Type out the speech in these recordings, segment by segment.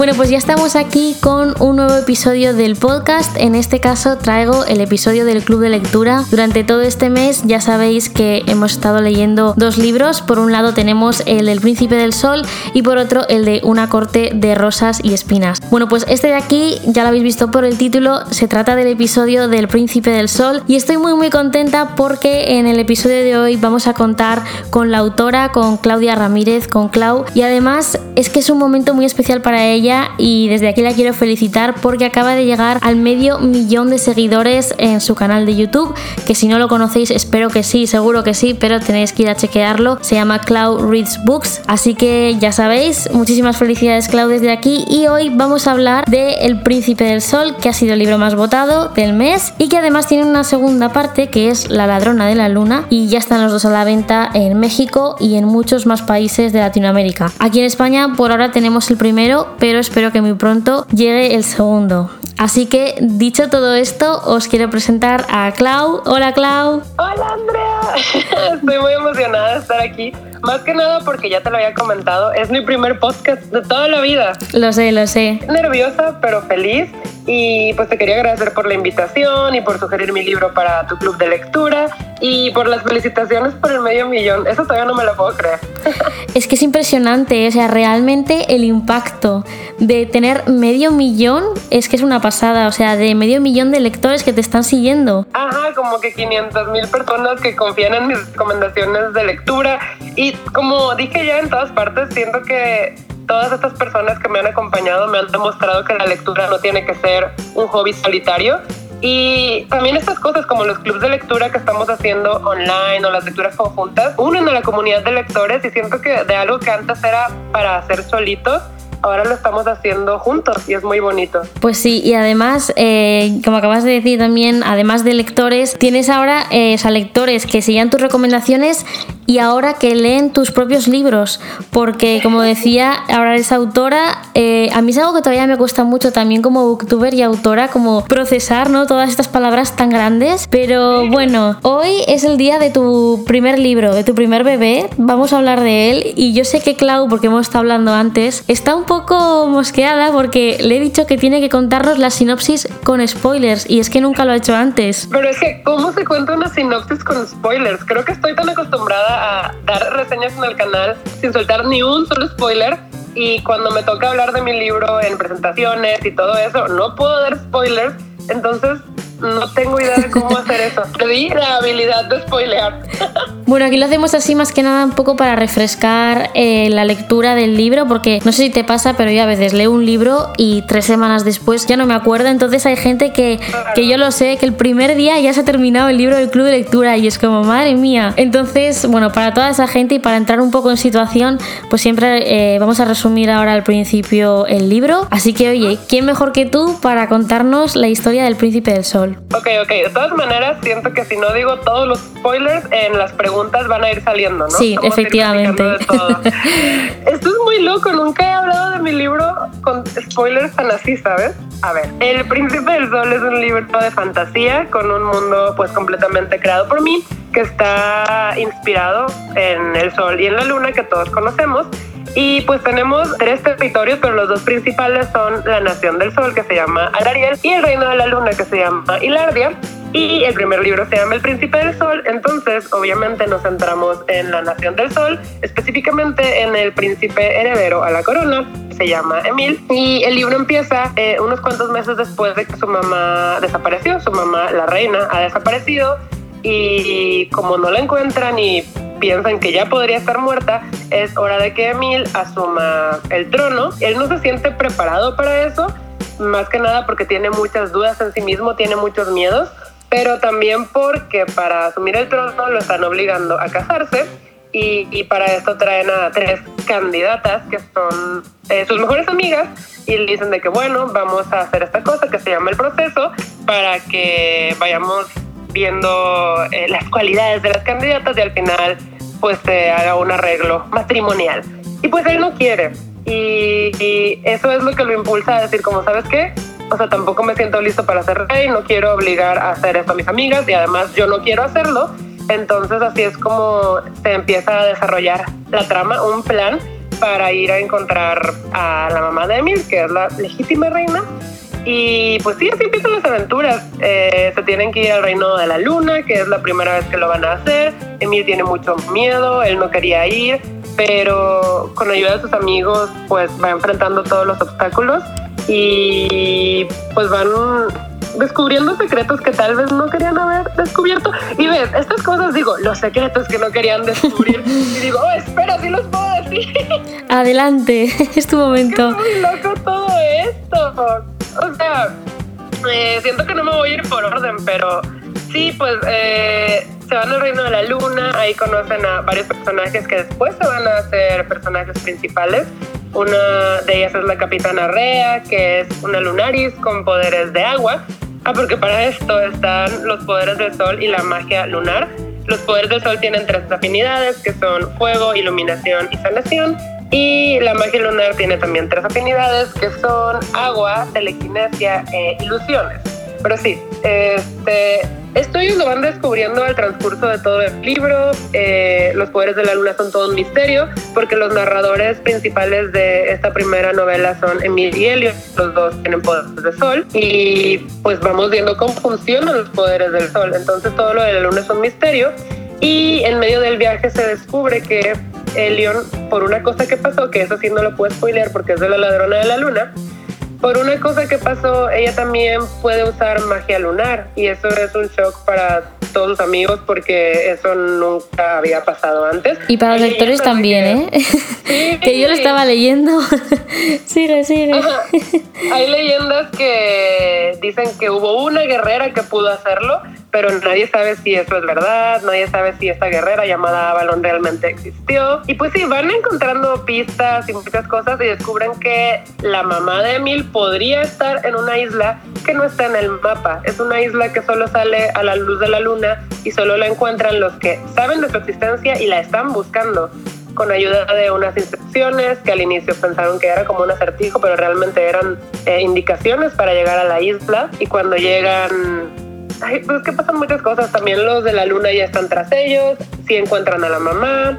Bueno, pues ya estamos aquí con un nuevo episodio del podcast. En este caso traigo el episodio del Club de Lectura. Durante todo este mes ya sabéis que hemos estado leyendo dos libros. Por un lado tenemos el del Príncipe del Sol y por otro el de Una corte de rosas y espinas. Bueno, pues este de aquí ya lo habéis visto por el título. Se trata del episodio del Príncipe del Sol y estoy muy muy contenta porque en el episodio de hoy vamos a contar con la autora, con Claudia Ramírez, con Clau y además es que es un momento muy especial para ella y desde aquí la quiero felicitar porque acaba de llegar al medio millón de seguidores en su canal de YouTube, que si no lo conocéis espero que sí, seguro que sí, pero tenéis que ir a chequearlo. Se llama Cloud Reads Books, así que ya sabéis, muchísimas felicidades Clau desde aquí y hoy vamos a hablar de El Príncipe del Sol, que ha sido el libro más votado del mes y que además tiene una segunda parte que es La ladrona de la luna y ya están los dos a la venta en México y en muchos más países de Latinoamérica. Aquí en España por ahora tenemos el primero, pero espero que muy pronto llegue el segundo. Así que, dicho todo esto, os quiero presentar a Clau. Hola Clau. Hola Andrea. Estoy muy emocionada de estar aquí. Más que nada porque ya te lo había comentado, es mi primer podcast de toda la vida. Lo sé, lo sé. Nerviosa, pero feliz. Y pues te quería agradecer por la invitación y por sugerir mi libro para tu club de lectura y por las felicitaciones por el medio millón. Eso todavía no me lo puedo creer. Es que es impresionante, o sea, realmente el impacto de tener medio millón es que es una pasada, o sea, de medio millón de lectores que te están siguiendo. Ajá, como que 500 mil personas que confían en mis recomendaciones de lectura y como dije ya en todas partes, siento que todas estas personas que me han acompañado me han demostrado que la lectura no tiene que ser un hobby solitario, y también estas cosas como los clubes de lectura que estamos haciendo online o las lecturas conjuntas unen a la comunidad de lectores y siento que de algo que antes era para hacer solitos, ahora lo estamos haciendo juntos y es muy bonito. Pues sí, y además, eh, como acabas de decir también, además de lectores, tienes ahora eh, lectores que sigan tus recomendaciones y ahora que leen tus propios libros, porque como decía, ahora eres autora, eh, a mí es algo que todavía me cuesta mucho también como booktuber y autora, como procesar ¿no? todas estas palabras tan grandes, pero bueno, hoy es el día de tu primer libro, de tu primer bebé, vamos a hablar de él y yo sé que Clau, porque hemos estado hablando antes, está un poco mosqueada porque le he dicho que tiene que contarnos la sinopsis con spoilers y es que nunca lo ha hecho antes. Pero es que, ¿cómo se cuenta una sinopsis con spoilers? Creo que estoy tan acostumbrada a dar reseñas en el canal sin soltar ni un solo spoiler. Y cuando me toca hablar de mi libro en presentaciones y todo eso, no puedo dar spoilers. Entonces, no tengo idea de cómo hacer eso. Di la habilidad de spoilear. Bueno, aquí lo hacemos así más que nada un poco para refrescar eh, la lectura del libro, porque no sé si te pasa, pero yo a veces leo un libro y tres semanas después ya no me acuerdo. Entonces hay gente que, que yo lo sé, que el primer día ya se ha terminado el libro del club de lectura y es como, madre mía. Entonces, bueno, para toda esa gente y para entrar un poco en situación, pues siempre eh, vamos a resumir ahora al principio el libro. Así que, oye, ¿quién mejor que tú para contarnos la historia del príncipe del sol? Ok, ok. De todas maneras, siento que si no digo todos los spoilers, en las preguntas van a ir saliendo, ¿no? Sí, efectivamente. Esto es muy loco. Nunca he hablado de mi libro con spoilers tan así, ¿sabes? A ver, El Príncipe del Sol es un libro de fantasía con un mundo pues completamente creado por mí que está inspirado en el Sol y en la Luna que todos conocemos y pues tenemos tres territorios, pero los dos principales son la Nación del Sol, que se llama Alariel, y el Reino de la Luna, que se llama Hilardia. Y el primer libro se llama El Príncipe del Sol, entonces obviamente nos centramos en la Nación del Sol, específicamente en el príncipe heredero a la corona, se llama Emil, y el libro empieza eh, unos cuantos meses después de que su mamá desapareció, su mamá, la reina, ha desaparecido, y como no la encuentran y piensan que ya podría estar muerta, es hora de que Emil asuma el trono. Él no se siente preparado para eso, más que nada porque tiene muchas dudas en sí mismo, tiene muchos miedos, pero también porque para asumir el trono lo están obligando a casarse. Y, para esto traen a tres candidatas que son eh, sus mejores amigas y le dicen de que bueno, vamos a hacer esta cosa que se llama el proceso para que vayamos viendo eh, las cualidades de las candidatas y al final pues se haga un arreglo matrimonial. Y pues él no quiere. Y, eso es lo que lo impulsa a decir, como sabes qué, o sea, tampoco me siento listo para ser rey, no quiero obligar a hacer esto a mis amigas y además yo no quiero hacerlo. Entonces así es como se empieza a desarrollar la trama, un plan para ir a encontrar a la mamá de Emil, que es la legítima reina. Y pues sí, así empiezan las aventuras. Eh, se tienen que ir al reino de la luna, que es la primera vez que lo van a hacer. Emil tiene mucho miedo, él no quería ir, pero con ayuda de sus amigos pues va enfrentando todos los obstáculos y pues van descubriendo secretos que tal vez no querían haber descubierto. Y ves, estas cosas digo, los secretos que no querían descubrir. y digo, oh, espera, sí los puedo decir. Adelante, es tu momento. Muy loco todo esto. O sea, eh, siento que no me voy a ir por orden, pero sí, pues eh, se van al reino de la luna, ahí conocen a varios personajes que después se van a hacer personajes principales. Una de ellas es la capitana Rea, que es una lunaris con poderes de agua. Ah, porque para esto están los poderes del sol y la magia lunar. Los poderes del sol tienen tres afinidades, que son fuego, iluminación y sanación. Y la magia lunar tiene también tres afinidades, que son agua, telequinesia e ilusiones. Pero sí, este, esto ellos lo van descubriendo al transcurso de todo el libro. Eh, los poderes de la luna son todo un misterio, porque los narradores principales de esta primera novela son Emil y Elliot. Los dos tienen poderes de sol. Y pues vamos viendo cómo funcionan los poderes del sol. Entonces todo lo de la luna es un misterio. Y en medio del viaje se descubre que Elion, por una cosa que pasó, que eso sí no lo puedo spoilear porque es de la ladrona de la luna, por una cosa que pasó, ella también puede usar magia lunar y eso es un shock para todos sus amigos porque eso nunca había pasado antes. Y para los lectores también, ¿eh? que yo lo estaba leyendo. sigue, sigue. Hay leyendas que dicen que hubo una guerrera que pudo hacerlo, pero nadie sabe si eso es verdad, nadie sabe si esta guerrera llamada Avalon realmente existió. Y pues sí, van encontrando pistas y muchas cosas y descubren que la mamá de Emil podría estar en una isla que no está en el mapa. Es una isla que solo sale a la luz de la luna y solo la encuentran los que saben de su existencia y la están buscando con ayuda de unas instrucciones que al inicio pensaron que era como un acertijo, pero realmente eran eh, indicaciones para llegar a la isla. Y cuando llegan Ay, pues que pasan muchas cosas. También los de la luna ya están tras ellos. Sí encuentran a la mamá.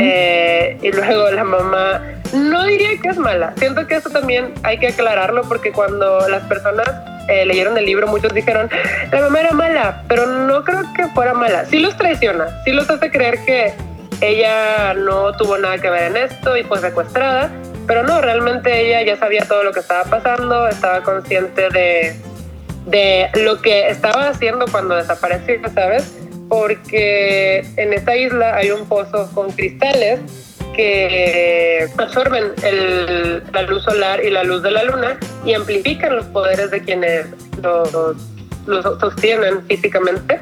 Eh, y luego la mamá, no diría que es mala. Siento que eso también hay que aclararlo porque cuando las personas eh, leyeron el libro, muchos dijeron, la mamá era mala, pero no creo que fuera mala. Sí los traiciona, sí los hace creer que ella no tuvo nada que ver en esto y fue secuestrada, pero no, realmente ella ya sabía todo lo que estaba pasando, estaba consciente de de lo que estaba haciendo cuando desapareció, ¿sabes? Porque en esta isla hay un pozo con cristales que absorben la luz solar y la luz de la luna y amplifican los poderes de quienes los, los sostienen físicamente.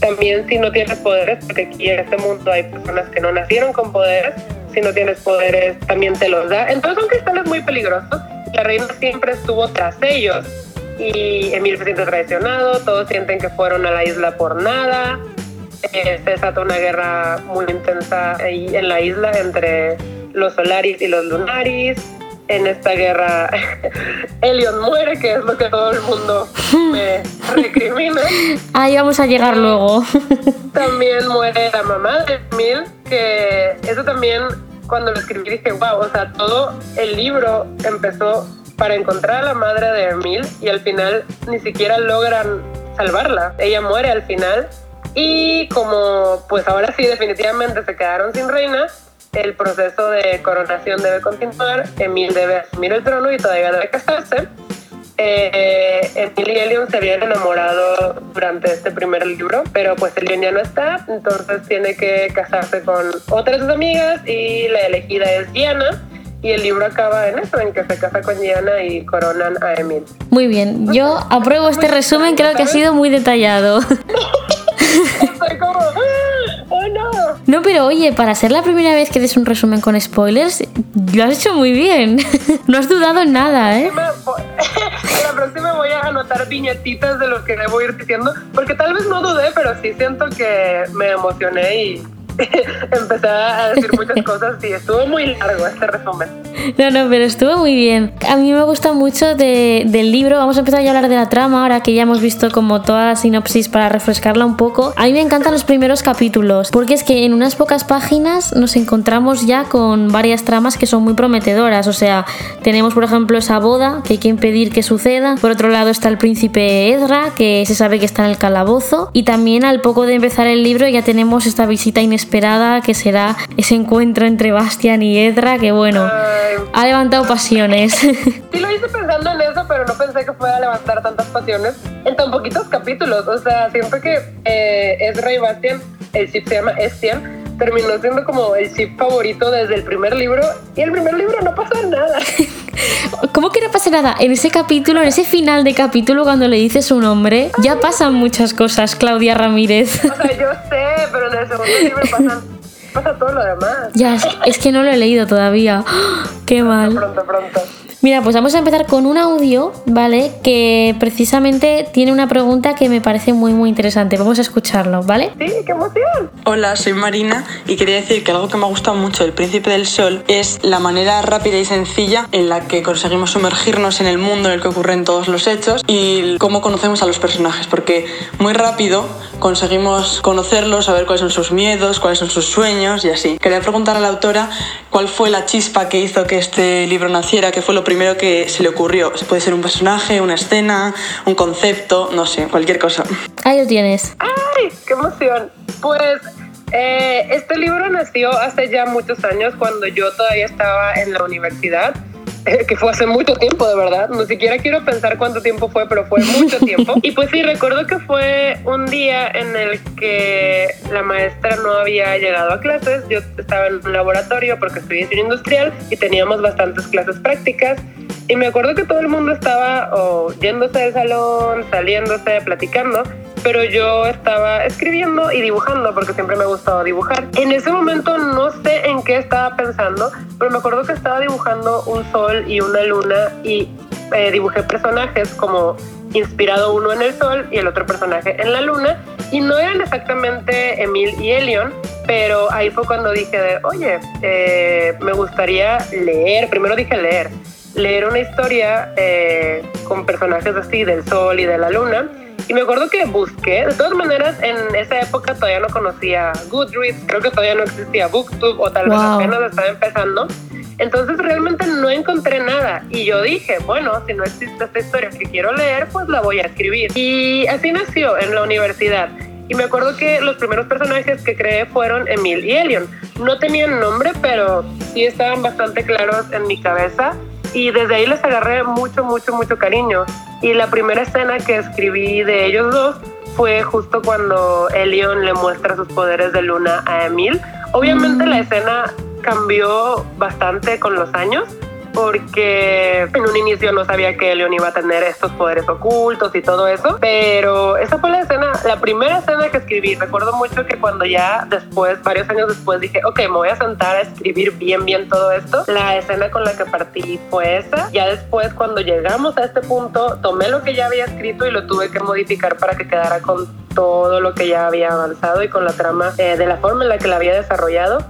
También si no tienes poderes, porque aquí en este mundo hay personas que no nacieron con poderes, si no tienes poderes también te los da. Entonces son cristales muy peligrosos. La reina siempre estuvo tras ellos y Emil se siente traicionado, todos sienten que fueron a la isla por nada. Eh, se desata una guerra muy intensa ahí en la isla entre los Solaris y los Lunaris. En esta guerra, Elion muere, que es lo que todo el mundo me recrimina. Ahí vamos a llegar luego. También muere la mamá de Emil, que eso también, cuando lo escribí, dije, wow, o sea, todo el libro empezó para encontrar a la madre de Emil y al final ni siquiera logran salvarla. Ella muere al final y como pues ahora sí definitivamente se quedaron sin reina, el proceso de coronación debe continuar, Emil debe asumir el trono y todavía debe casarse. Eh, Emil y Elion se habían enamorado durante este primer libro, pero pues Elion ya no está, entonces tiene que casarse con otras amigas y la elegida es Diana y el libro acaba en eso, en que se casa con Diana y coronan a Emil. Muy bien, yo apruebo este resumen, creo que ha sido muy detallado. Estoy como, oh no. No, pero oye, para ser la primera vez que des un resumen con spoilers, lo has hecho muy bien. No has dudado en nada, ¿eh? La próxima voy a anotar viñetitas de lo que debo ir diciendo, porque tal vez no dudé, pero sí siento que me emocioné y empecé a decir muchas cosas y estuvo muy largo este resumen. No, no, pero estuvo muy bien. A mí me gusta mucho del libro. Vamos a empezar a hablar de la trama ahora que ya hemos visto como toda la sinopsis para refrescarla un poco. A mí me encantan los primeros capítulos porque es que en unas pocas páginas nos encontramos ya con varias tramas que son muy prometedoras. O sea, tenemos por ejemplo esa boda que hay que impedir que suceda. Por otro lado está el príncipe Ezra que se sabe que está en el calabozo. Y también al poco de empezar el libro ya tenemos esta visita inesperada que será ese encuentro entre Bastian y Ezra que bueno ha levantado pasiones. Sí lo hice pensando en eso, pero no pensé que fuera a levantar tantas pasiones en tan poquitos capítulos. O sea, siempre que eh, Ezra y Bastian, el chip se llama Estian, terminó siendo como el chip favorito desde el primer libro y el primer libro no pasa nada. ¿Cómo que no pasa nada? En ese capítulo, en ese final de capítulo, cuando le dice su nombre, ya pasan muchas cosas, Claudia Ramírez. O sea, yo sé, pero en el segundo libro pasan pasa todo lo demás. Ya, es, que no lo he leído todavía. Qué mal. Pronto, pronto. Mira, pues vamos a empezar con un audio, ¿vale? Que precisamente tiene una pregunta que me parece muy, muy interesante. Vamos a escucharlo, ¿vale? Sí, qué emoción. Hola, soy Marina y quería decir que algo que me ha gustado mucho del Príncipe del Sol es la manera rápida y sencilla en la que conseguimos sumergirnos en el mundo en el que ocurren todos los hechos y cómo conocemos a los personajes, porque muy rápido conseguimos conocerlos, saber cuáles son sus miedos, cuáles son sus sueños y así. Quería preguntar a la autora cuál fue la chispa que hizo que este libro naciera, qué fue lo primero que se le ocurrió. Puede ser un personaje, una escena, un concepto, no sé, cualquier cosa. Ahí lo tienes. ¡Ay, qué emoción! Pues eh, este libro nació hace ya muchos años cuando yo todavía estaba en la universidad que fue hace mucho tiempo, de verdad. No siquiera quiero pensar cuánto tiempo fue, pero fue mucho tiempo. Y pues sí, recuerdo que fue un día en el que la maestra no había llegado a clases. Yo estaba en un laboratorio porque estudié diseño industrial y teníamos bastantes clases prácticas. Y me acuerdo que todo el mundo estaba o yéndose del salón, saliéndose, platicando pero yo estaba escribiendo y dibujando porque siempre me ha gustado dibujar. En ese momento no sé en qué estaba pensando, pero me acuerdo que estaba dibujando un sol y una luna y eh, dibujé personajes como inspirado uno en el sol y el otro personaje en la luna y no eran exactamente Emil y Elion, pero ahí fue cuando dije de, oye, eh, me gustaría leer, primero dije leer, leer una historia eh, con personajes así del sol y de la luna y me acuerdo que busqué, de todas maneras, en esa época todavía no conocía Goodreads, creo que todavía no existía Booktube o tal vez apenas estaba empezando. Entonces realmente no encontré nada y yo dije, bueno, si no existe esta historia que quiero leer, pues la voy a escribir. Y así nació en la universidad. Y me acuerdo que los primeros personajes que creé fueron Emil y Elion. No tenían nombre, pero sí estaban bastante claros en mi cabeza y desde ahí les agarré mucho, mucho, mucho cariño. Y la primera escena que escribí de ellos dos fue justo cuando Elion le muestra sus poderes de luna a Emil. Obviamente la mm. escena cambió bastante con los años, porque en un inicio no sabía que Leon iba a tener estos poderes ocultos y todo eso, pero esa fue la escena, la primera escena que escribí. Recuerdo mucho que cuando ya después, varios años después, dije, ok, me voy a sentar a escribir bien, bien todo esto. La escena con la que partí fue esa. Ya después, cuando llegamos a este punto, tomé lo que ya había escrito y lo tuve que modificar para que quedara con todo lo que ya había avanzado y con la trama eh, de la forma en la que la había desarrollado.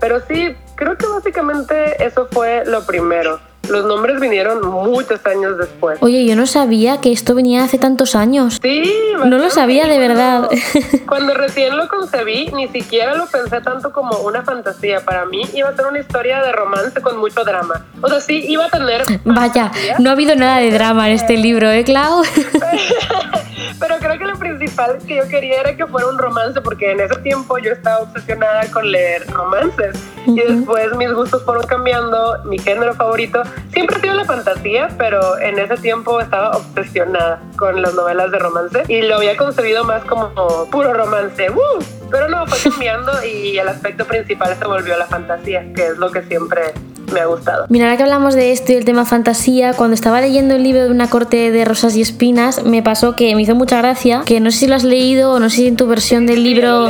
Pero sí, creo que básicamente eso fue lo primero. Los nombres vinieron muchos años después. Oye, yo no sabía que esto venía hace tantos años. Sí, no lo sabía de verdad. Cuando recién lo concebí, ni siquiera lo pensé tanto como una fantasía. Para mí iba a ser una historia de romance con mucho drama. O sea, sí, iba a tener... Vaya, no ha habido nada de drama en este libro, ¿eh, Clau? Pero creo que lo principal que yo quería era que fuera un romance, porque en ese tiempo yo estaba obsesionada con leer romances. Y después mis gustos fueron cambiando, mi género favorito siempre ha sido la fantasía, pero en ese tiempo estaba obsesionada con las novelas de romance y lo había concebido más como puro romance. ¡Uh! Pero no, fue cambiando y el aspecto principal se volvió la fantasía, que es lo que siempre me ha gustado. Mira, ahora que hablamos de esto y el tema fantasía, cuando estaba leyendo el libro de una corte de rosas y espinas, me pasó que me hizo mucha gracia, que no sé si lo has leído o no sé si en tu versión del libro...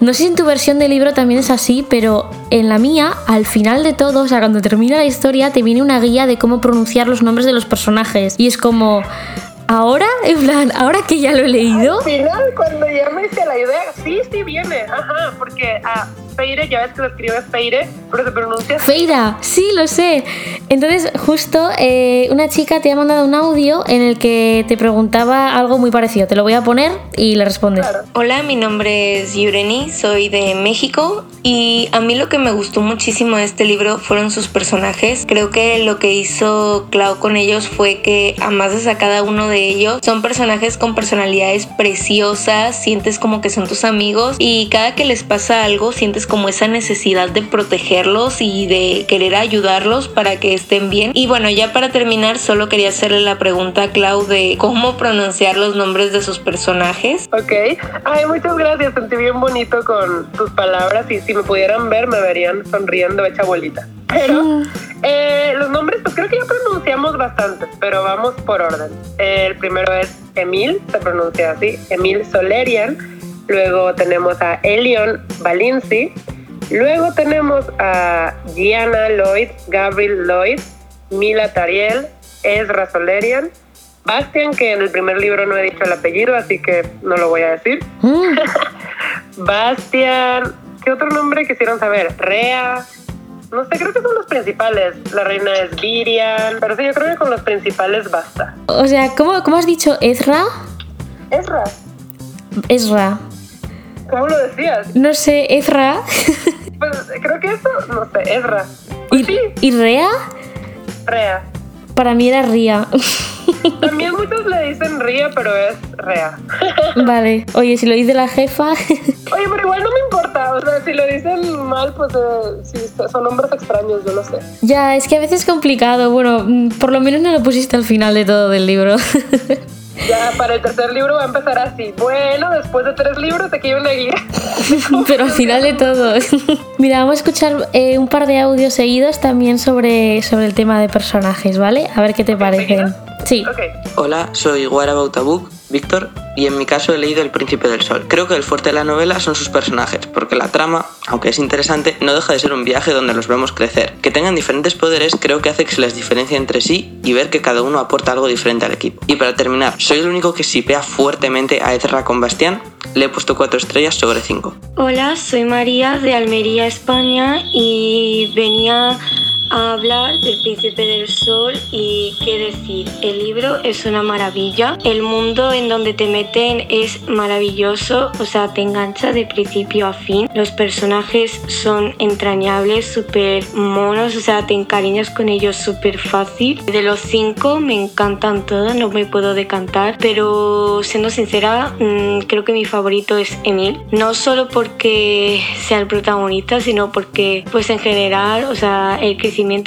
No sé si en tu versión del libro también es así, pero en la mía, al final de todo, o sea, cuando termina la historia, te viene una guía de cómo pronunciar los nombres de los personajes. Y es como ¿Ahora? En plan, ¿ahora que ya lo he leído? Al final, cuando ya me hice la idea, sí, sí viene, ajá, porque a Feire, ya ves que lo escribe Feire, pero se pronuncia Feira, sí, lo sé. Entonces, justo eh, una chica te ha mandado un audio en el que te preguntaba algo muy parecido. Te lo voy a poner y le respondes. Claro. Hola, mi nombre es Yureni, soy de México y a mí lo que me gustó muchísimo de este libro fueron sus personajes. Creo que lo que hizo Clau con ellos fue que amasas a cada uno de ellos. Son personajes con personalidades preciosas, sientes como que son tus amigos y cada que les pasa algo sientes como esa necesidad de protegerlos y de querer ayudarlos para que estén bien. Y bueno, ya para terminar, solo quería hacerle la pregunta a Clau de cómo pronunciar los nombres de sus personajes. Ok. Ay, muchas gracias. Sentí bien bonito con tus palabras y si me pudieran ver me verían sonriendo hecha bolita. Pero eh, los nombres, pues creo que ya pronunciamos bastantes, pero vamos por orden. El primero es Emil, se pronuncia así, Emil Solerian. Luego tenemos a Elion Valinci. Luego tenemos a Gianna Lloyd, Gabriel Lloyd, Mila Tariel, Ezra Solerian. Bastian, que en el primer libro no he dicho el apellido, así que no lo voy a decir. Mm, Bastian, ¿qué otro nombre quisieron saber? Rea. No sé, creo que son los principales. La reina es Virian. Pero sí, yo creo que con los principales basta. o sea, ¿cómo, cómo has dicho Ezra? Ezra, Ezra. ¿cómo lo decías? No sé, Ezra. Pues creo que eso, no sé, Ezra. ¿Y, Pues sí, ¿Y Rea? Rea. Para mí era Ria. También muchos le dicen Ría, pero es Rea. vale. Oye, si lo dice la jefa. Oye, pero igual no me importa. O sea, si lo dicen mal, pues eh, sí, son nombres extraños, yo lo sé. ya, es que a veces es complicado. Bueno, mm, por lo menos no lo pusiste al final de todo del libro. Ya para el tercer libro va a empezar así. Bueno, después de tres libros, aquí hay una guía. Pero al final de todo. Mira, vamos a escuchar eh, un par de audios seguidos también sobre, sobre el tema de personajes, ¿vale? A ver qué te parecen. Sí. Ok. Hola, soy What About a Book, Víctor, y en mi caso he leído El Príncipe del Sol. Creo que el fuerte de la novela son sus personajes, porque la trama, aunque es interesante, no deja de ser un viaje donde los vemos crecer. Que tengan diferentes poderes creo que hace que se les diferencie entre sí y ver que cada uno aporta algo diferente al equipo. Y para terminar, soy el único que sipea fuertemente a Ezra con Bastián, le he puesto 4 estrellas sobre 5. Hola, soy María de Almería, España y venía a hablar del Príncipe del Sol y qué decir, el libro es una maravilla, el mundo en donde te meten es maravilloso, o sea, te engancha de principio a fin, los personajes son entrañables, súper monos, o sea, te encariñas con ellos súper fácil. De los cinco me encantan todos, no me puedo decantar, pero siendo sincera, mm, creo que mi favorito es Emil, no solo porque sea el protagonista, sino porque pues en general, o sea, el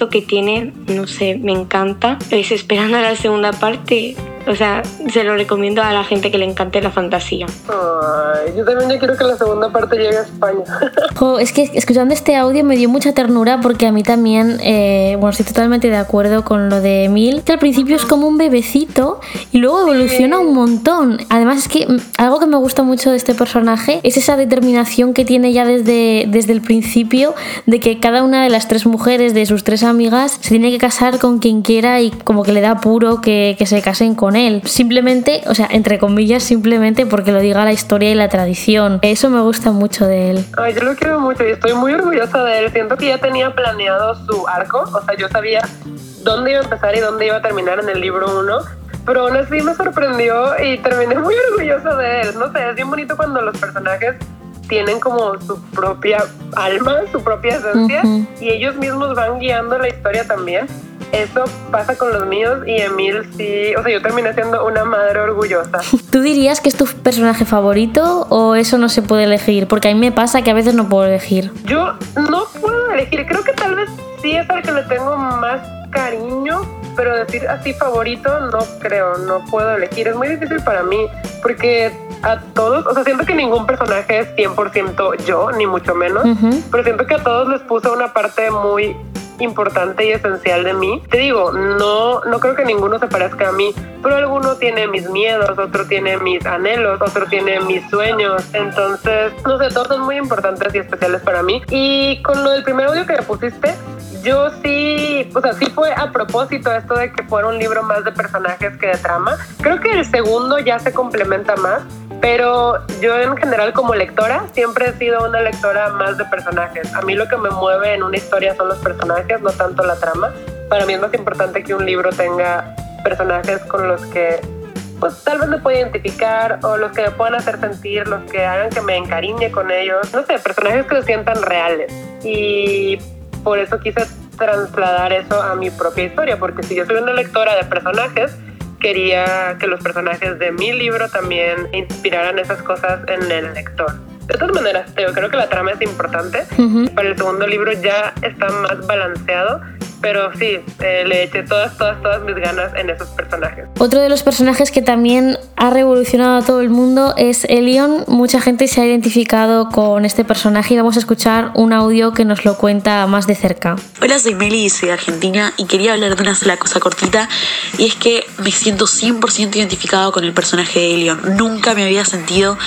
que tiene, no sé, me encanta. Es esperando la segunda parte, o sea, se lo recomiendo a la gente que le encante la fantasía. Ay, yo también ya quiero que la segunda parte llegue a España. Jo, es que escuchando este audio me dio mucha ternura porque a mí también, eh, bueno, estoy totalmente de acuerdo con lo de Emil, que al principio es como un bebecito y luego evoluciona un montón. Además es que algo que me gusta mucho de este personaje es esa determinación que tiene ya desde, desde el principio de que cada una de las tres mujeres, de sus tres amigas, se tiene que casar con quien quiera y como que le da puro que, que se casen con él. Simplemente, o sea, entre comillas, simplemente porque lo diga la historia y la tradición. Eso me gusta mucho de él. Ay, yo lo quiero mucho y estoy muy orgullosa de él. Siento que ya tenía planeado su arco, o sea, yo sabía dónde iba a empezar y dónde iba a terminar en el libro 1. Pero aún así me sorprendió y terminé muy orgullosa de él. No sé, es bien bonito cuando los personajes tienen como su propia alma, su propia esencia Ujú. y ellos mismos van guiando la historia también. Eso pasa con los míos y Emil sí, o sea, yo terminé siendo una madre orgullosa. ¿Tú dirías que es tu personaje favorito o eso no se puede elegir? Porque a mí me pasa que a veces no puedo elegir. Yo no puedo elegir, creo que tal vez sí es al que le tengo más cariño, pero decir así favorito no creo, no puedo elegir. Es muy difícil para mí porque a todos, o sea, siento que ningún personaje es 100% yo, ni mucho menos, pero siento que a todos les puso una parte muy importante y esencial de mí. Te digo, no, no creo que ninguno se parezca a mí, pero alguno tiene mis miedos, otro tiene mis anhelos, otro tiene mis sueños. Entonces, no sé, todos son muy importantes y especiales para mí. Y con lo del primer audio que me pusiste, yo sí, o sea, sí fue a propósito esto de que fuera un libro más de personajes que de trama. Creo que el segundo ya se complementa más, pero yo en general como lectora siempre he sido una lectora más de personajes. A mí lo que me mueve en una historia son los personajes, no tanto la trama. Para mí es más importante que un libro tenga personajes con los que pues tal vez me pueda identificar o los que me puedan hacer sentir, los que hagan que me encariñe con ellos. No sé, personajes que se sientan reales. Y por eso quise trasladar eso a mi propia historia, porque si yo soy una lectora de personajes, quería que los personajes de mi libro también inspiraran esas cosas en el lector. De todas maneras, yo creo que la trama es importante. Para el segundo libro ya está más balanceado pero sí, eh, le eché todas, todas, todas mis ganas en esos personajes. Otro de los personajes que también ha revolucionado a todo el mundo es Elion. Mucha gente se ha identificado con este personaje y vamos a escuchar un audio que nos lo cuenta más de cerca. Hola, soy Meli y soy argentina y quería hablar de una sola cosa cortita y es que me siento 100% identificado con el personaje de Elion. Nunca me había sentido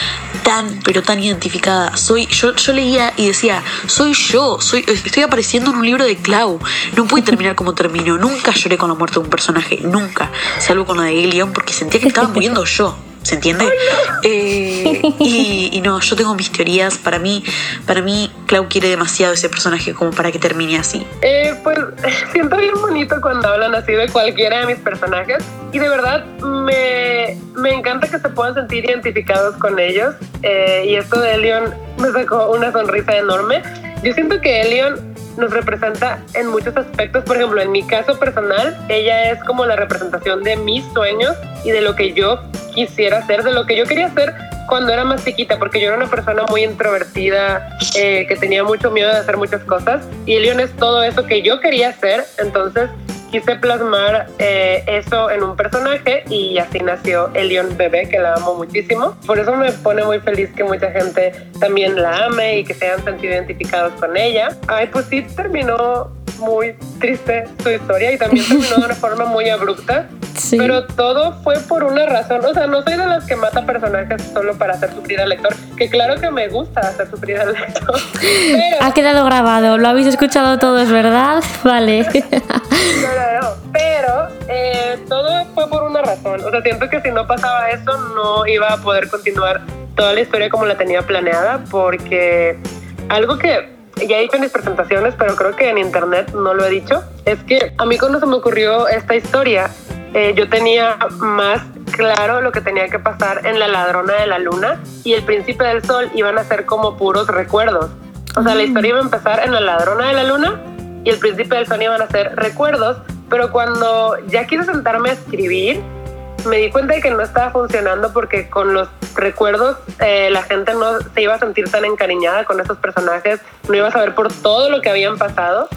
tan, pero tan identificada. Soy, yo, yo leía y decía, soy yo, soy, estoy apareciendo en un libro de Clau. No puedo terminar como terminó. Nunca lloré con la muerte de un personaje, nunca. Salvo con la de Elion porque sentía que estaba muriendo yo. ¿Se entiende? Eh, y, no, yo tengo mis teorías. Para mí, para mí, Clau quiere demasiado ese personaje como para que termine así. Eh, pues siento bien bonito cuando hablan así de cualquiera de mis personajes. Y de verdad me, me encanta que se puedan sentir identificados con ellos. Eh, y esto de Elion me sacó una sonrisa enorme. Yo siento que Elion nos representa en muchos aspectos. Por ejemplo, en mi caso personal, ella es como la representación de mis sueños y de lo que yo quisiera hacer, de lo que yo quería hacer cuando era más chiquita, porque yo era una persona muy introvertida, eh, que tenía mucho miedo de hacer muchas cosas, y Leon es todo eso que yo quería hacer, entonces quise plasmar eh, eso en un personaje y así nació Elion Bebé, que la amo muchísimo. Por eso me pone muy feliz que mucha gente también la ame y que se hayan sentido identificados con ella. Ay, pues sí, terminó muy triste su historia y también terminó de una forma muy abrupta. Sí. Pero todo fue por una razón. O sea, no soy de las que mata personajes solo para hacer sufrir al lector, que claro que me gusta hacer sufrir al lector. Ha quedado grabado, lo habéis escuchado todos, ¿verdad? Vale. No, no, Pero eh, todo fue por una razón. O sea, siento que si no pasaba eso, no iba a poder continuar toda la historia como la tenía planeada, porque algo que ya he dicho en mis presentaciones, pero creo que en internet no lo he dicho, es que a mí cuando se me ocurrió esta historia, eh, yo tenía más claro lo que tenía que pasar en La Ladrona de la Luna y El Príncipe del Sol iban a ser como puros recuerdos. O sea, la mm. historia iba a empezar en La Ladrona de la Luna y El Príncipe del Sol iban a ser recuerdos, pero cuando ya quise sentarme a escribir, me di cuenta de que no estaba funcionando porque con los recuerdos eh, la gente no se iba a sentir tan encariñada con esos personajes, no iba a saber por todo lo que habían pasado.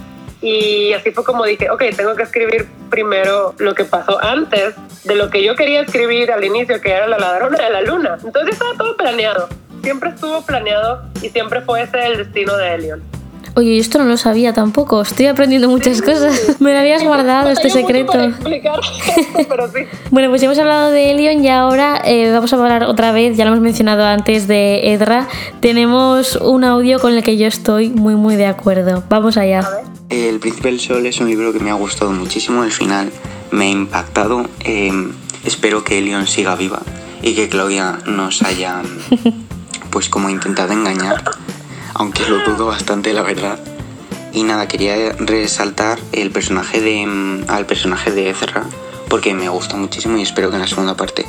Y así fue como dije, ok, tengo que escribir primero lo que pasó antes de lo que yo quería escribir al inicio, que era la ladrona de la luna. Entonces estaba todo planeado, siempre estuvo planeado y siempre fue ese el destino de Elion. Oye, esto no lo sabía tampoco. Estoy aprendiendo muchas cosas. Me lo habías guardado este secreto. bueno, pues hemos hablado de Elion y ahora eh, vamos a hablar otra vez, ya lo hemos mencionado antes, de Edra. Tenemos un audio con el que yo estoy muy, muy de acuerdo. Vamos allá. El Príncipe del Sol es un libro que me ha gustado muchísimo. El final me ha impactado. Em, espero que Elion siga viva y que Claudia nos haya, pues, como intentado engañar aunque lo dudo bastante, la verdad. Y nada, quería resaltar el personaje de, mm, al personaje de Ezra, porque me gusta muchísimo y espero que en la segunda parte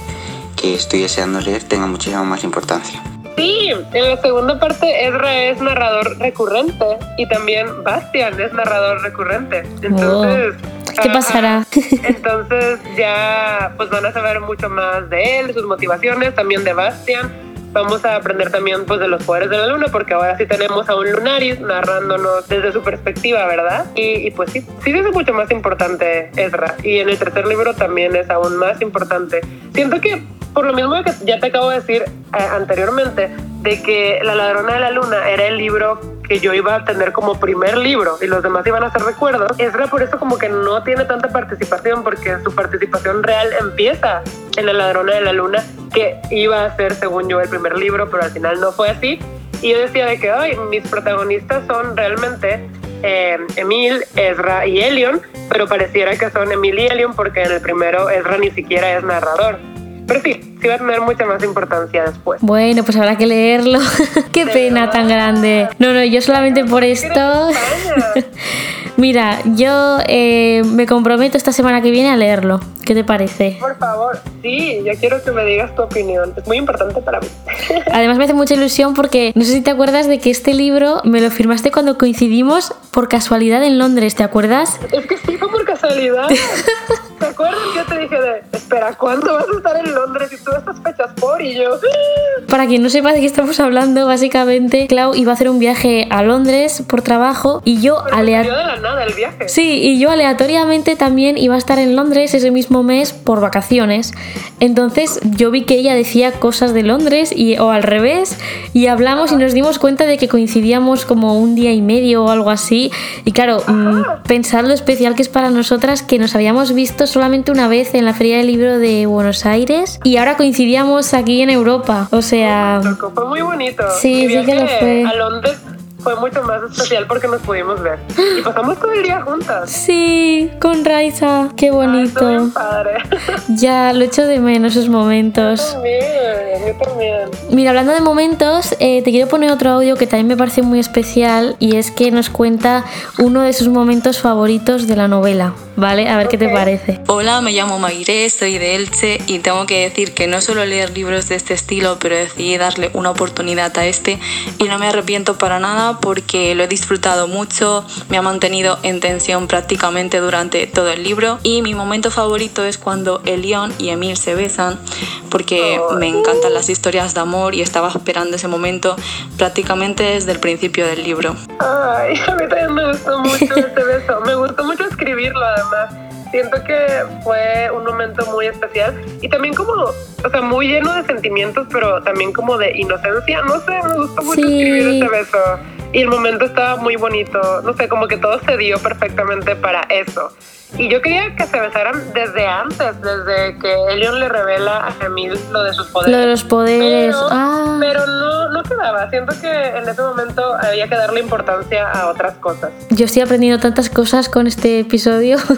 que estoy deseando leer tenga muchísima más importancia. Sí, en la segunda parte Ezra es narrador recurrente y también Bastian es narrador recurrente. Entonces, oh, ¿qué pasará? entonces ya pues van a saber mucho más de él, sus motivaciones, también de Bastian vamos a aprender también pues de los poderes de la luna, porque ahora sí tenemos a un Lunaris narrándonos desde su perspectiva, ¿verdad? Y, pues sí, sí es mucho más importante Ezra. Y en el tercer libro también es aún más importante. Siento que por lo mismo que ya te acabo de decir eh, anteriormente, de que La ladrona de la luna era el libro que yo iba a tener como primer libro y los demás iban a ser recuerdos, Ezra por eso como que no tiene tanta participación porque su participación real empieza en La ladrona de la luna, que iba a ser según yo el primer libro, pero al final no fue así. Y yo decía de que ay, mis protagonistas son realmente eh, Emil, Ezra y Elion, pero pareciera que son Emil y Elion porque en el primero Ezra ni siquiera es narrador. Pero sí, sí va a tener mucha más importancia después. Bueno, pues habrá que leerlo. Qué pena tan grande. No, no, yo solamente por esto. Mira, yo eh, me comprometo esta semana que viene a leerlo. ¿Qué te parece? Por favor, sí, yo quiero que me digas tu opinión. Es muy importante para mí. Además me hace mucha ilusión porque no sé si te acuerdas de que este libro me lo firmaste cuando coincidimos por casualidad en Londres, ¿te acuerdas? Es que sí, fue por casualidad. Espera, ¿cuándo vas a estar en Londres y tú estas fechas por? Y yo... Para quien no sepa de qué estamos hablando, básicamente, Clau iba a hacer un viaje a Londres por trabajo y yo aleatoriamente... Sí, y yo aleatoriamente también iba a estar en Londres ese mismo mes por vacaciones. Entonces yo vi que ella decía cosas de Londres y, o al revés y hablamos y nos dimos cuenta de que coincidíamos como un día y medio o algo así. Y claro, mmm, pensar lo especial que es para nosotras que nos habíamos visto solamente una vez en la Feria del Libro de Buenos Aires y ahora coincidíamos aquí en Europa. O sea... Fue muy bonito. Sí, sí que lo fue. A Londres fue mucho más especial porque nos pudimos ver. Y pasamos todo el día juntas. Sí, con Raiza. Qué bonito. Ay, padre. Ya, lo echo de menos esos momentos. Yo también, yo también. Mira, hablando de momentos, eh, te quiero poner otro audio que también me parece muy especial y es que nos cuenta uno de sus momentos favoritos de la novela. ¿Vale? A ver okay. qué te parece. Hola, me llamo Maire, soy de Elche y tengo que decir que no suelo leer libros de este estilo, pero decidí darle una oportunidad a este y no me arrepiento para nada porque lo he disfrutado mucho, me ha mantenido en tensión prácticamente durante todo el libro y mi momento favorito es cuando Elion y Emil se besan porque me encantan las historias de amor y estaba esperando ese momento prácticamente desde el principio del libro. Ay, a mí también me gustó mucho ese beso, me gustó mucho escribirlo además. Siento que fue un momento muy especial y también como, o sea, muy lleno de sentimientos, pero también como de inocencia. No sé, me gustó mucho sí. escribir ese beso y el momento estaba muy bonito. No sé, como que todo se dio perfectamente para eso. Y yo quería que se besaran desde antes, desde que Elion le revela a Emil lo de sus poderes. Lo de los poderes. Pero, ah. pero no, no quedaba. Siento que en ese momento había que darle importancia a otras cosas. Yo estoy aprendiendo tantas cosas con este episodio.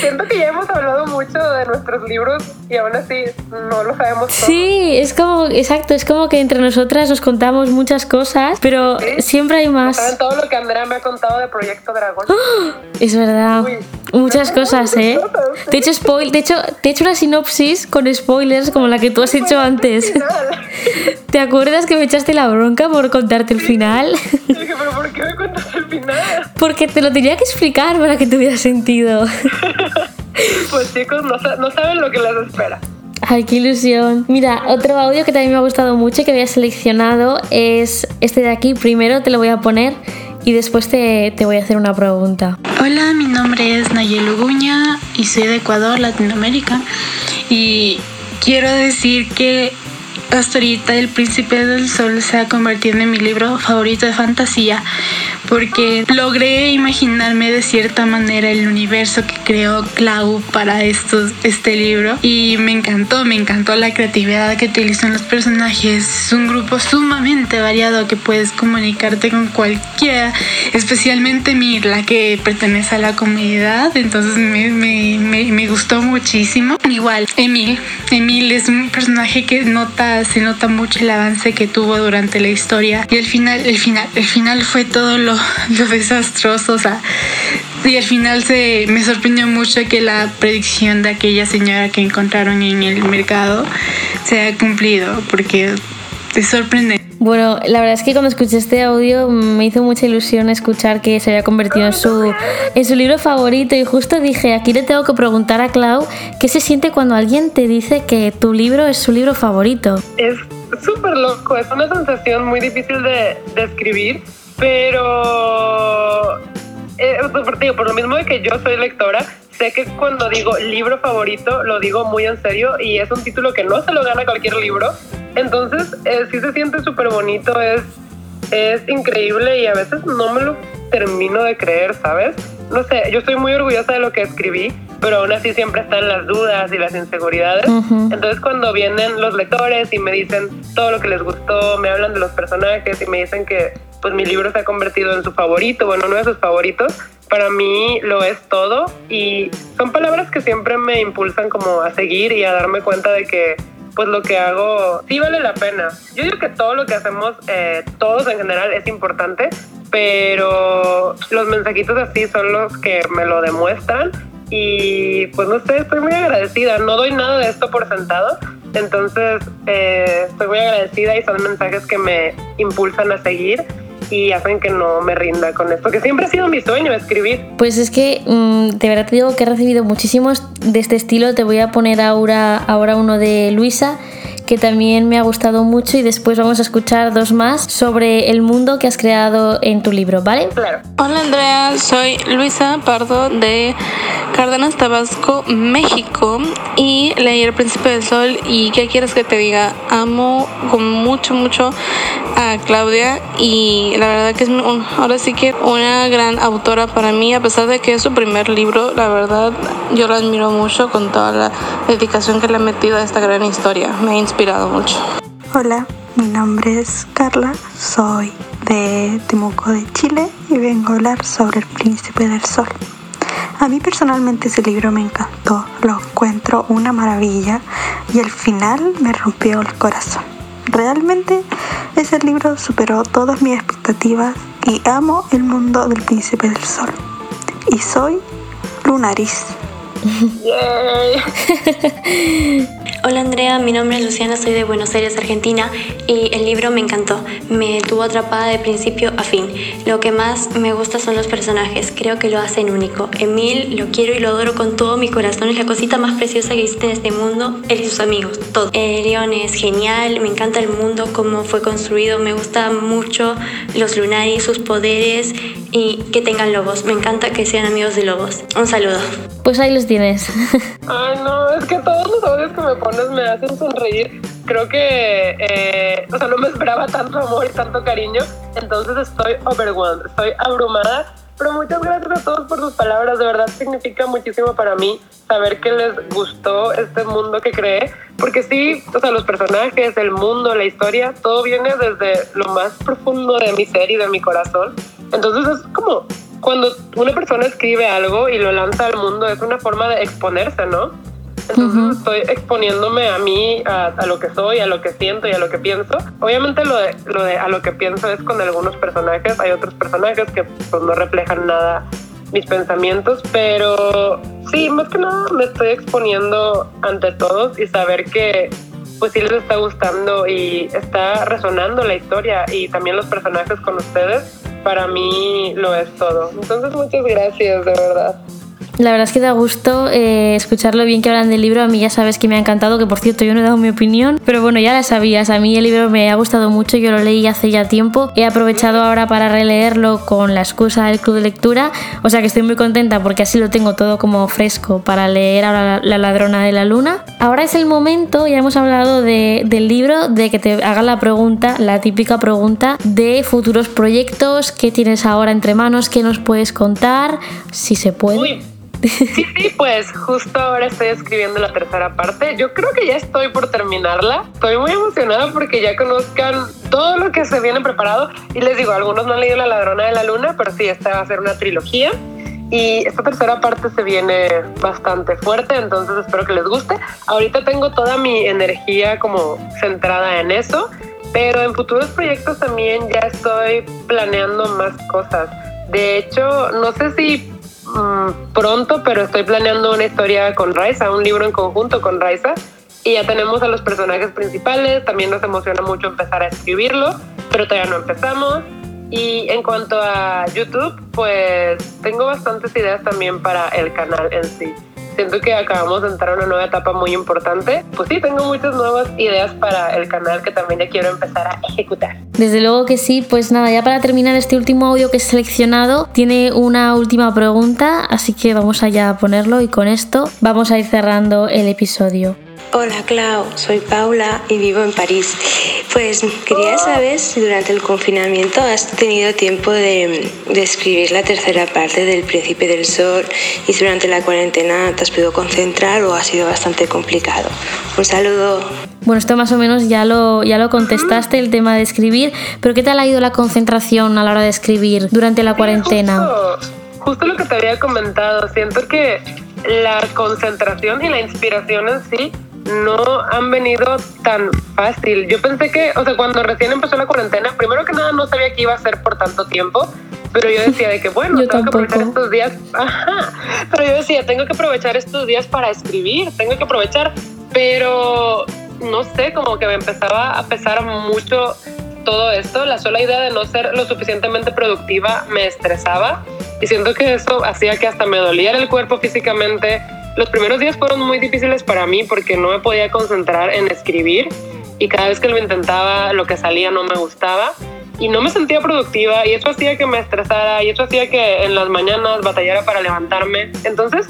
Siento que ya hemos hablado mucho de nuestros libros y aún así no lo sabemos todo. Sí, es como, exacto, es como que entre nosotras nos contamos muchas cosas, pero ¿Sí? siempre hay más. ¿Saben todo lo que Andrea me ha contado de Proyecto Dragón? ¡Oh! Es verdad. Uy. Muchas cosas, ¿eh? Te he hecho spoil, de hecho, te he hecho una sinopsis con spoilers como la que tú has hecho antes. ¿Te acuerdas que me echaste la bronca por contarte el final? Dije, pero ¿por qué me contaste el final? Porque te lo tenía que explicar para que tuviera sentido. Pues chicos, no, no saben lo que les espera. Ay, qué ilusión. Mira, otro audio que también me ha gustado mucho y que había seleccionado es este de aquí. Primero te lo voy a poner y después te, te voy a hacer una pregunta. Hola, mi nombre es Nayel Uguña y soy de Ecuador, Latinoamérica. Y quiero decir que hasta ahorita El Príncipe del Sol se ha convertido en mi libro favorito de fantasía porque logré imaginarme de cierta manera el universo que creó Clau para estos, este libro y me encantó, me encantó la creatividad que utilizan los personajes. Es un grupo sumamente variado que puedes comunicarte con cualquiera, especialmente Mirla que pertenece a la comunidad, entonces me, me, me, me gustó muchísimo. Igual, Emil, Emil es un personaje que nota, se nota mucho el avance que tuvo durante la historia y el final, el final, el final fue todo lo, lo desastroso, o sea, y al final se me sorprendió mucho que la predicción de aquella señora que encontraron en el mercado se haya cumplido, porque te sorprende. Bueno, la verdad es que cuando escuché este audio me hizo mucha ilusión escuchar que se había convertido en su, en su libro favorito y justo dije, aquí le tengo que preguntar a Clau qué se siente cuando alguien te dice que tu libro es su libro favorito. Es súper loco, es una sensación muy difícil de describir, pero eh, digo, por lo mismo de que yo soy lectora, sé que cuando digo libro favorito lo digo muy en serio y es un título que no se lo gana cualquier libro Entonces, eh, sí se siente súper bonito, es, es increíble y a veces no me lo termino de creer, ¿sabes? No sé, yo estoy muy orgullosa de lo que escribí, pero aún así siempre están las dudas y las inseguridades. Entonces cuando vienen los lectores y me dicen todo lo que les gustó, me hablan de los personajes y me dicen que pues mi libro se ha convertido en su favorito, bueno, uno de sus favoritos, para mí lo es todo y son palabras que siempre me impulsan como a seguir y a darme cuenta de que pues lo que hago sí vale la pena. Yo digo que todo lo que hacemos, eh, todos en general, es importante, pero los mensajitos así son los que me lo demuestran y pues no sé, estoy muy agradecida, no doy nada de esto por sentado, entonces eh, estoy muy agradecida y son mensajes que me impulsan a seguir y hacen que no me rinda con esto, que siempre ha sido mi sueño escribir. Pues es que mm, de verdad te digo que he recibido muchísimos de este estilo, te voy a poner ahora, ahora uno de Luisa que también me ha gustado mucho y después vamos a escuchar dos más sobre el mundo que has creado en tu libro, ¿vale? Claro. Hola Andrea, soy Luisa Pardo de Cárdenas, Tabasco, México y leí El Príncipe del Sol y ¿qué quieres que te diga? Amo con mucho, mucho a Claudia y la verdad que es ahora sí que una gran autora para mí, a pesar de que es su primer libro, la verdad yo la admiro mucho con toda la dedicación que le ha metido a esta gran historia. Me ha Hola, mi nombre es Carla, soy de Temuco de Chile y vengo a hablar sobre El Príncipe del Sol. A mí personalmente ese libro me encantó, lo encuentro una maravilla y el final me rompió el corazón. Realmente ese libro superó todas mis expectativas y amo el mundo del Príncipe del Sol. Y soy Lunaris. Hola Andrea, mi nombre es Luciana, soy de Buenos Aires, Argentina y el libro me encantó. Me tuvo atrapada de principio a fin. Lo que más me gusta son los personajes, creo que lo hacen único. Emil lo quiero y lo adoro con todo mi corazón, es la cosita más preciosa que existe en este mundo, él y sus amigos, todo. Eh, León es genial, me encanta el mundo, cómo fue construido, me gusta mucho los lunaris, sus poderes y que tengan lobos. Me encanta que sean amigos de lobos. Un saludo. Pues ahí los tienes. Ay, no, es que todos los audios que me pones me hacen sonreír. Creo que, eh, o sea, no me esperaba tanto amor y tanto cariño. Entonces estoy overwhelmed, estoy abrumada. Pero muchas gracias a todos por sus palabras. De verdad significa muchísimo para mí saber que les gustó este mundo que creé. Porque sí, o sea, los personajes, el mundo, la historia, todo viene desde lo más profundo de mi ser y de mi corazón. Entonces es como cuando una persona escribe algo y lo lanza al mundo, es una forma de exponerse, ¿no? Entonces estoy exponiéndome a mí, a, lo que soy, a lo que siento y a lo que pienso. Obviamente lo de, lo de a lo que pienso es con algunos personajes, hay otros personajes que pues, no reflejan nada mis pensamientos, pero sí, más que nada me estoy exponiendo ante todos y saber que pues sí les está gustando y está resonando la historia y también los personajes con ustedes, para mí lo es todo. Entonces muchas gracias, de verdad. La verdad es que da gusto eh, escuchar bien que hablan del libro. A mí ya sabes que me ha encantado, que por cierto yo no he dado mi opinión, pero bueno, ya la sabías. A mí el libro me ha gustado mucho, yo lo leí hace ya tiempo. He aprovechado ahora para releerlo con la excusa del club de lectura, o sea que estoy muy contenta porque así lo tengo todo como fresco para leer ahora La ladrona de la luna. Ahora es el momento, ya hemos hablado del libro, de que te haga la pregunta, la típica pregunta de futuros proyectos, qué tienes ahora entre manos, qué nos puedes contar, si se puede. Sí, sí, pues justo ahora estoy escribiendo la tercera parte. Yo creo que ya estoy por terminarla. Estoy muy emocionada porque ya conozcan todo lo que se viene preparado. Y les digo, algunos no han leído La ladrona de la luna, pero sí, esta va a ser una trilogía. Y esta tercera parte se viene bastante fuerte, entonces espero que les guste. Ahorita tengo toda mi energía como centrada en eso, pero en futuros proyectos también ya estoy planeando más cosas. De hecho, no sé si Mm, pronto, pero estoy planeando una historia con Raiza, un libro en conjunto con Raiza. Y ya tenemos a los personajes principales, también nos emociona mucho empezar a escribirlo, pero todavía no empezamos. Y en cuanto a YouTube, pues tengo bastantes ideas también para el canal en sí siento que acabamos de entrar a una nueva etapa muy importante. Pues sí, tengo muchas nuevas ideas para el canal que también ya quiero empezar a ejecutar. Desde luego que sí, pues nada, ya para terminar este último audio que he seleccionado, tiene una última pregunta, así que vamos allá a ponerlo y con esto vamos a ir cerrando el episodio. Hola Clau, soy Paula y vivo en París. Pues quería saber si durante el confinamiento has tenido tiempo de, de, escribir la tercera parte del Príncipe del Sol y si durante la cuarentena te has podido concentrar o ha sido bastante complicado. Un saludo. Bueno, esto más o menos ya lo, ya lo contestaste, el tema de escribir, pero ¿qué tal ha ido la concentración a la hora de escribir durante la cuarentena? Justo, justo lo que te había comentado, siento que la concentración y la inspiración en sí no han venido tan fácil. Yo pensé que, o sea, cuando recién empezó la cuarentena, primero que nada no sabía que iba a ser por tanto tiempo, pero yo decía de que, bueno, tengo tampoco. que aprovechar estos días, ajá, pero yo decía, tengo que aprovechar estos días para escribir, tengo que aprovechar, pero no sé, como que me empezaba a pesar mucho todo esto, la sola idea de no ser lo suficientemente productiva me estresaba y siento que eso hacía que hasta me doliera el cuerpo físicamente. Los primeros días fueron muy difíciles para mí porque no me podía concentrar en escribir y cada vez que lo intentaba lo que salía no me gustaba y no me sentía productiva y eso hacía que me estresara y eso hacía que en las mañanas batallara para levantarme. Entonces,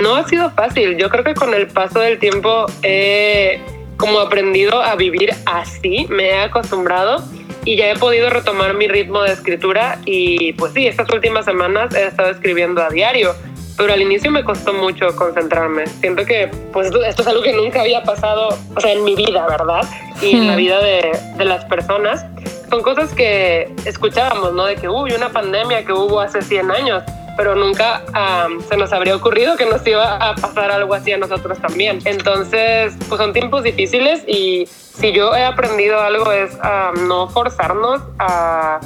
no ha sido fácil. Yo creo que con el paso del tiempo he como aprendido a vivir así, me he acostumbrado y ya he podido retomar mi ritmo de escritura y pues sí, estas últimas semanas he estado escribiendo a diario, pero al inicio me costó mucho concentrarme. Siento que pues esto es algo que nunca había pasado, o sea, en mi vida, ¿verdad? Y en la vida de, de las personas. Son cosas que escuchábamos, ¿no? De que hubo una pandemia que hubo hace 100 años, pero nunca um, se nos habría ocurrido que nos iba a pasar algo así a nosotros también. Entonces, pues son tiempos difíciles y si yo he aprendido algo es a no forzarnos a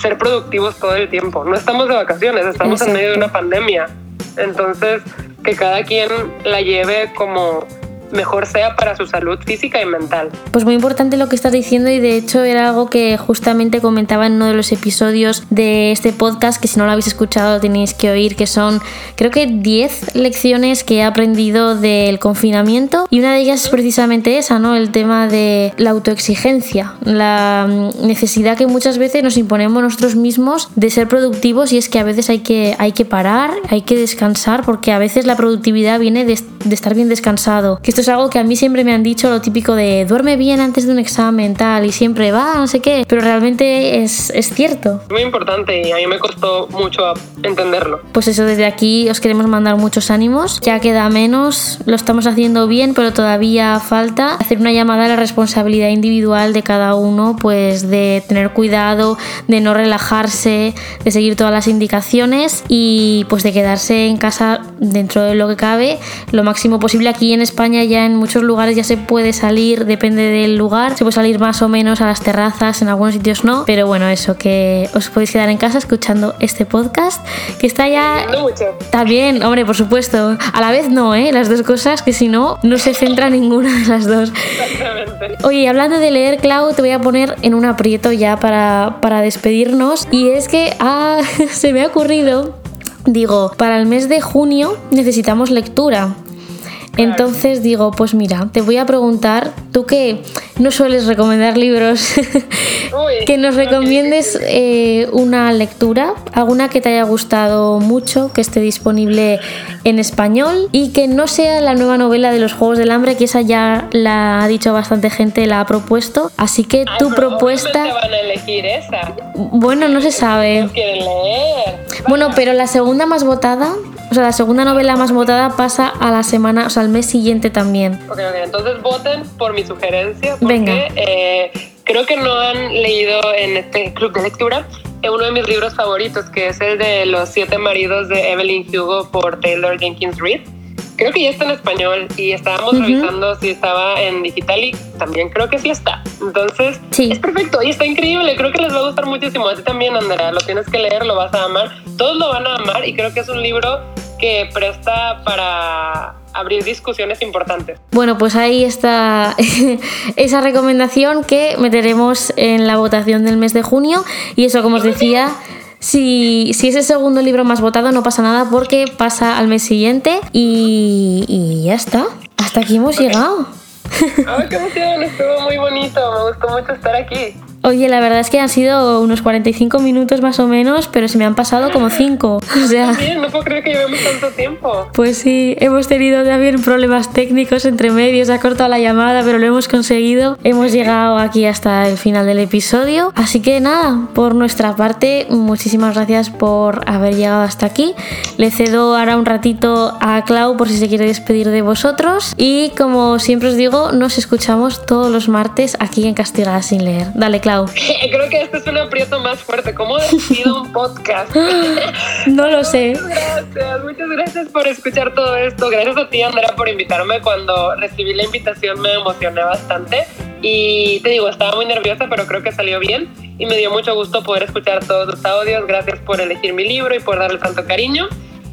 ser productivos todo el tiempo. No estamos de vacaciones, estamos Exacto. en medio de una pandemia. Entonces, que cada quien la lleve como mejor sea para su salud física y mental. Pues muy importante lo que estás diciendo y de hecho era algo que justamente comentaba en uno de los episodios de este podcast que si no lo habéis escuchado tenéis que oír que son creo que 10 lecciones que he aprendido del confinamiento y una de ellas es precisamente esa, ¿no? El tema de la autoexigencia, la necesidad que muchas veces nos imponemos nosotros mismos de ser productivos y es que a veces hay que, hay que parar, hay que descansar porque a veces la productividad viene de, estar bien descansado. Es algo que a mí siempre me han dicho lo típico de duerme bien antes de un examen tal y siempre va, no sé qué, pero realmente es, es cierto. Muy importante y a mí me costó mucho entenderlo. Pues eso, desde aquí os queremos mandar muchos ánimos. Ya queda menos, lo estamos haciendo bien, pero todavía falta hacer una llamada a la responsabilidad individual de cada uno, pues de tener cuidado, de no relajarse, de seguir todas las indicaciones y pues de quedarse en casa dentro de lo que cabe lo máximo posible. Aquí en España ya en muchos lugares ya se puede salir, depende del lugar, se puede salir más o menos a las terrazas, en algunos sitios no, pero bueno, eso, que os podéis quedar en casa escuchando este podcast, que está ya... Mucho. Bien, hombre, por supuesto. A la vez no, ¿eh? Las dos cosas, que si no, no se centra ninguna de las dos. Exactamente. Oye, hablando de leer, Clau, te voy a poner en un aprieto ya para, para despedirnos. Y es que ah, se me ha ocurrido, digo, para el mes de junio necesitamos lectura. Entonces digo, pues mira, te voy a preguntar, tú que no sueles recomendar libros, que nos recomiendes eh, una lectura, alguna que te haya gustado mucho, que esté disponible en español y que no sea la nueva novela de los Juegos del Hambre, que esa ya la ha dicho bastante gente, la ha propuesto. Así que Ay, tu propuesta, van a elegir esa. bueno, no se sabe. Leer. Bueno, pero la segunda más votada, o sea, la segunda novela más votada pasa a la semana, o sea, al mes siguiente también. Ok, ok, entonces voten por mi sugerencia porque Venga. eh, creo que no han leído en este club de lectura eh, uno de mis libros favoritos, que es el de Los siete maridos de Evelyn Hugo por Taylor Jenkins Reid. Creo que ya está en español y estábamos Ujú. revisando si estaba en digital y también creo que sí está. Entonces, Sí. es perfecto y está increíble. Creo que les va a gustar muchísimo. A ti también, Andrea. Lo tienes que leer, lo vas a amar. Todos lo van a amar y creo que es un libro que presta para abrir discusiones importantes. Bueno, pues ahí está esa recomendación que meteremos en la votación del mes de junio. Y eso, como os decía, si, si es el segundo libro más votado, no pasa nada porque pasa al mes siguiente y, y ya está. Hasta aquí hemos llegado. Ay, qué emoción, estuvo muy bonito, me gustó mucho estar aquí. Oye, la verdad es que han sido unos 45 minutos más o menos, pero se me han pasado como 5. O sea, no puedo creer que llevemos tanto tiempo. pues sí, hemos tenido también problemas técnicos entre medios, ha cortado la llamada, pero lo hemos conseguido. Hemos llegado aquí hasta el final del episodio. Así que nada, por nuestra parte, muchísimas gracias por haber llegado hasta aquí. Le cedo ahora un ratito a Clau por si se quiere despedir de vosotros. Y como siempre os digo, nos escuchamos todos los martes aquí en Castigada sin leer. Dale, Clau. Creo que este es un aprieto más fuerte. ¿Cómo despido un podcast? No lo sé. Muchas gracias, muchas gracias por escuchar todo esto. Gracias a ti, Andrea, por invitarme. Cuando recibí la invitación me emocioné bastante. Y te digo, estaba muy nerviosa, pero creo que salió bien. Y me dio mucho gusto poder escuchar todos tus audios. Gracias por elegir mi libro y por darle tanto cariño.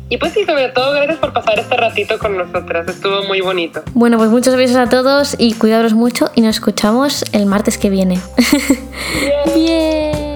Y pues sí, sobre todo, gracias por pasar este ratito con nosotras. Estuvo muy bonito. Bueno, pues muchos besos a todos y cuidaros mucho y nos escuchamos el martes que viene. Bien.